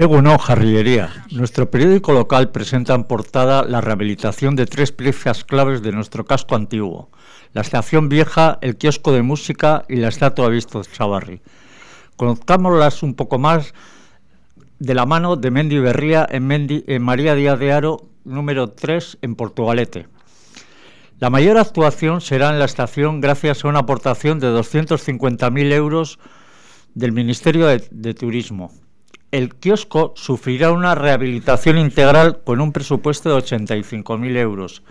Egunon, Jarrillería. Nuestro periódico local presenta en portada la rehabilitación de tres piezas claves de nuestro casco antiguo. La estación vieja, el kiosco de música y la estatua Visto Chavarri. Conozcámoslas un poco más de la mano de Mendi Berría en, en María Díaz de Aro, número 3, en Portugalete. La mayor actuación será en la estación gracias a una aportación de 250.000 euros del Ministerio de Turismo el kiosco sufrirá una rehabilitación integral con un presupuesto de 85.000 euros.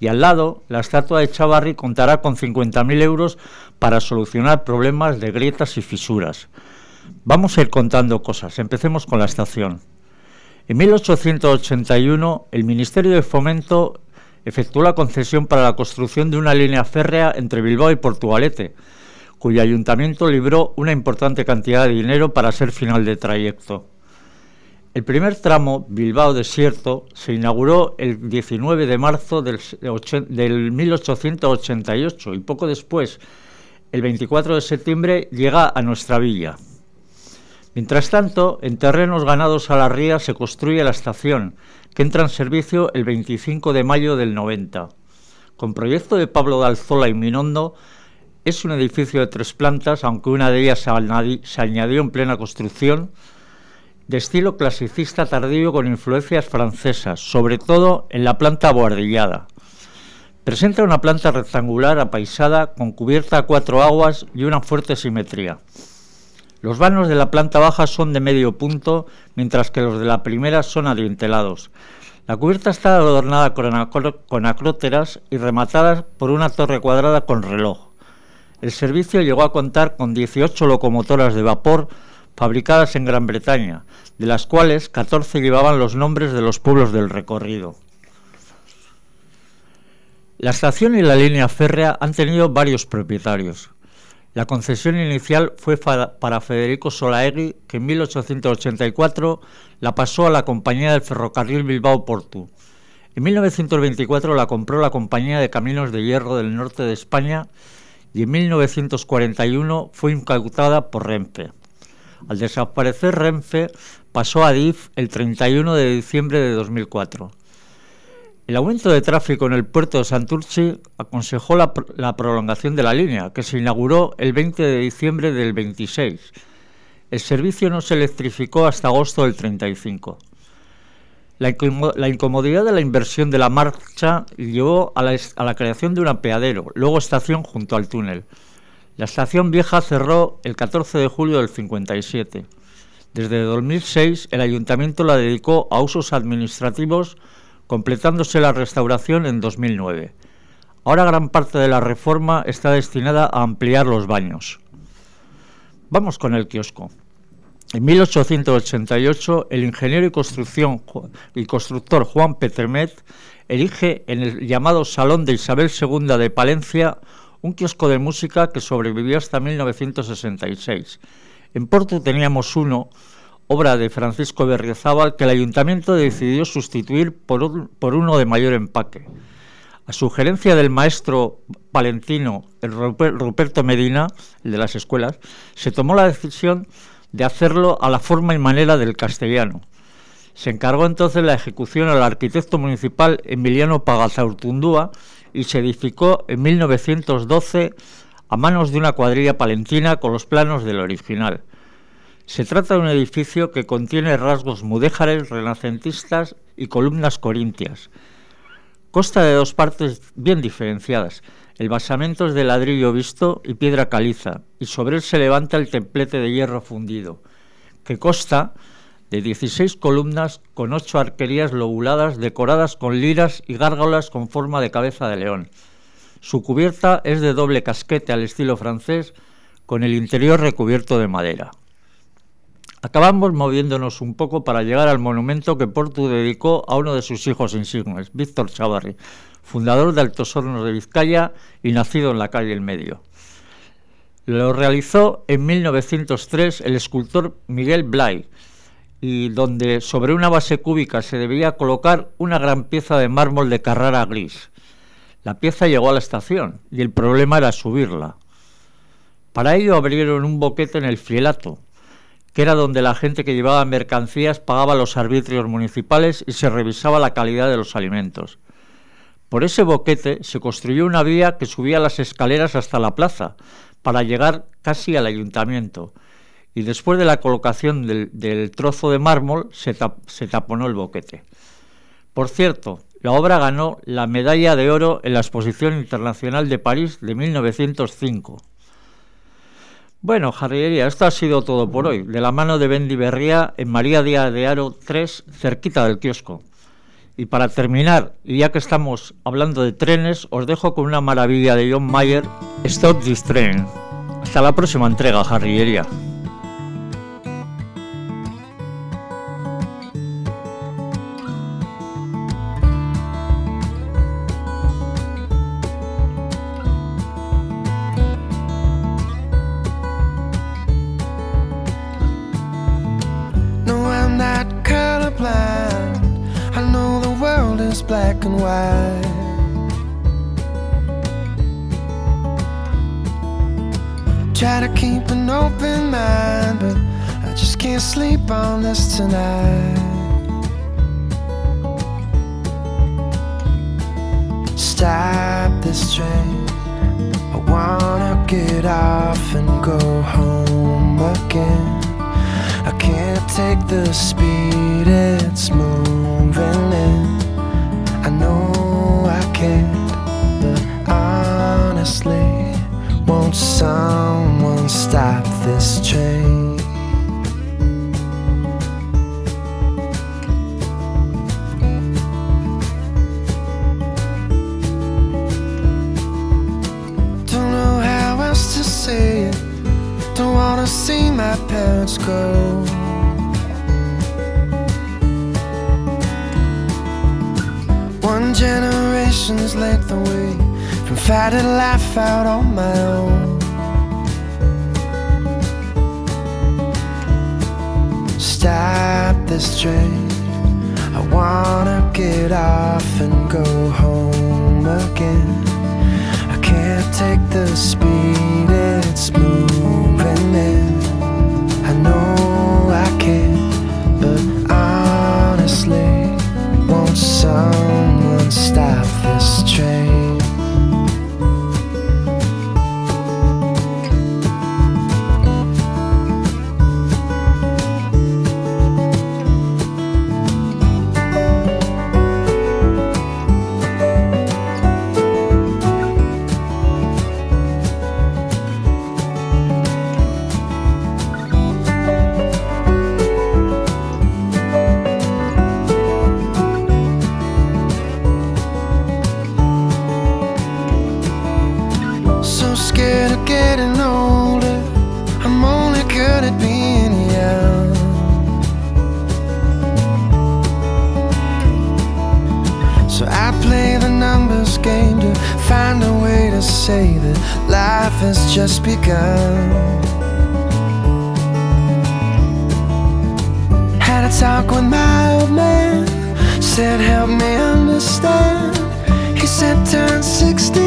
Y al lado, la estatua de Chavarri contará con 50.000 euros para solucionar problemas de grietas y fisuras. Vamos a ir contando cosas. Empecemos con la estación. En 1881, el Ministerio de Fomento efectuó la concesión para la construcción de una línea férrea entre Bilbao y Portugalete, cuyo ayuntamiento libró una importante cantidad de dinero para ser final de trayecto. El primer tramo, Bilbao Desierto, se inauguró el 19 de marzo del, 1888 y poco después, el 24 de septiembre, llega a nuestra villa. Mientras tanto, en terrenos ganados a la ría se construye la estación, que entra en servicio el 25 de mayo del 90. Con proyecto de Pablo de Alzola y Minondo, es un edificio de tres plantas, aunque una de ellas se añadió en plena construcción, de estilo clasicista tardío con influencias francesas, sobre todo en la planta boardillada. Presenta una planta rectangular apaisada con cubierta a cuatro aguas y una fuerte simetría. Los vanos de la planta baja son de medio punto, mientras que los de la primera son adintelados. La cubierta está adornada con acróteras y rematadas por una torre cuadrada con reloj. El servicio llegó a contar con 18 locomotoras de vapor fabricadas en Gran Bretaña, de las cuales 14 llevaban los nombres de los pueblos del recorrido. La estación y la línea férrea han tenido varios propietarios. La concesión inicial fue para Federico Solaegui, que en 1884 la pasó a la Compañía del Ferrocarril Bilbao-Portu. En 1924 la compró la Compañía de Caminos de Hierro del Norte de España y en 1941 fue incautada por Renfe. Al desaparecer Renfe, pasó a DIF el 31 de diciembre de 2004. El aumento de tráfico en el puerto de Santurce aconsejó la, la, prolongación de la línea, que se inauguró el 20 de diciembre del 26. El servicio no se electrificó hasta agosto del 35. La, incomodidad de la inversión de la marcha llevó a la, creación de un apeadero, luego estación junto al túnel. La estación vieja cerró el 14 de julio del 57. Desde 2006 el ayuntamiento la dedicó a usos administrativos, completándose la restauración en 2009. Ahora gran parte de la reforma está destinada a ampliar los baños. Vamos con el kiosco. En 1888, el ingeniero y, constructor Juan Petermet erige en el llamado Salón de Isabel II de Palencia un kiosco de música que sobrevivió hasta 1966. En Porto teníamos uno, obra de Francisco Berriozábal, que el ayuntamiento decidió sustituir por, uno de mayor empaque. A sugerencia del maestro palentino Ruperto Medina, el de las escuelas, se tomó la decisión de hacerlo a la forma y manera del castellano. Se encargó entonces la ejecución al arquitecto municipal Emiliano Pagazaurtundúa y se edificó en 1912 a manos de una cuadrilla palentina con los planos del original. Se trata de un edificio que contiene rasgos mudéjares, renacentistas y columnas corintias. Consta de dos partes bien diferenciadas. El basamento es de ladrillo visto y piedra caliza, y sobre él se levanta el templete de hierro fundido, que consta de 16 columnas con ocho arquerías lobuladas decoradas con liras y gárgolas con forma de cabeza de león. Su cubierta es de doble casquete al estilo francés, con el interior recubierto de madera. Acabamos moviéndonos un poco para llegar al monumento que Portu dedicó a uno de sus hijos insignes, Víctor Chavarri, fundador de Altos Hornos de Vizcaya y nacido en la calle El Medio. Lo realizó en 1903 el escultor Miguel Blay, y donde sobre una base cúbica se debía colocar una gran pieza de mármol de Carrara gris. La pieza llegó a la estación y el problema era subirla. Para ello abrieron un boquete en el Fielato, que era donde la gente que llevaba mercancías pagaba los arbitrios municipales y se revisaba la calidad de los alimentos. Por ese boquete se construyó una vía que subía las escaleras hasta la plaza, para llegar casi al ayuntamiento, y después de la colocación del, trozo de mármol se, se taponó el boquete. Por cierto, la obra ganó la medalla de oro en la Exposición Internacional de París de 1905. Bueno, jarrillería, esto ha sido todo por hoy, de la mano de Bendy Berría en María Díaz de Aro 3, cerquita del kiosco. Y para terminar, y ya que estamos hablando de trenes, os dejo con una maravilla de John Mayer, Stop This Train. Hasta la próxima entrega, jarrillería. Black and white. Try to keep an open mind, but I just can't sleep on this tonight. Stop this train. I wanna get off and go home again. I can't take the speed it's moving in. Can't, but honestly, won't someone stop this train? Don't know how else to say it. Don't wanna see my parents go. One generation's length away from fighting life out on my own. Stop this train. I wanna get off and go home again. I can't take the speed it's moving in. Stop this train. Just came to find a way to save it. Life has just begun. Had a talk with my old man, said, Help me understand. He said, Turn 68,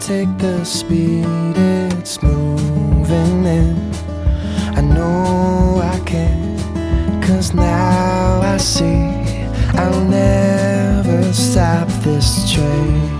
take the speed it's moving in. I know I can't, cause now I see I'll never stop this train.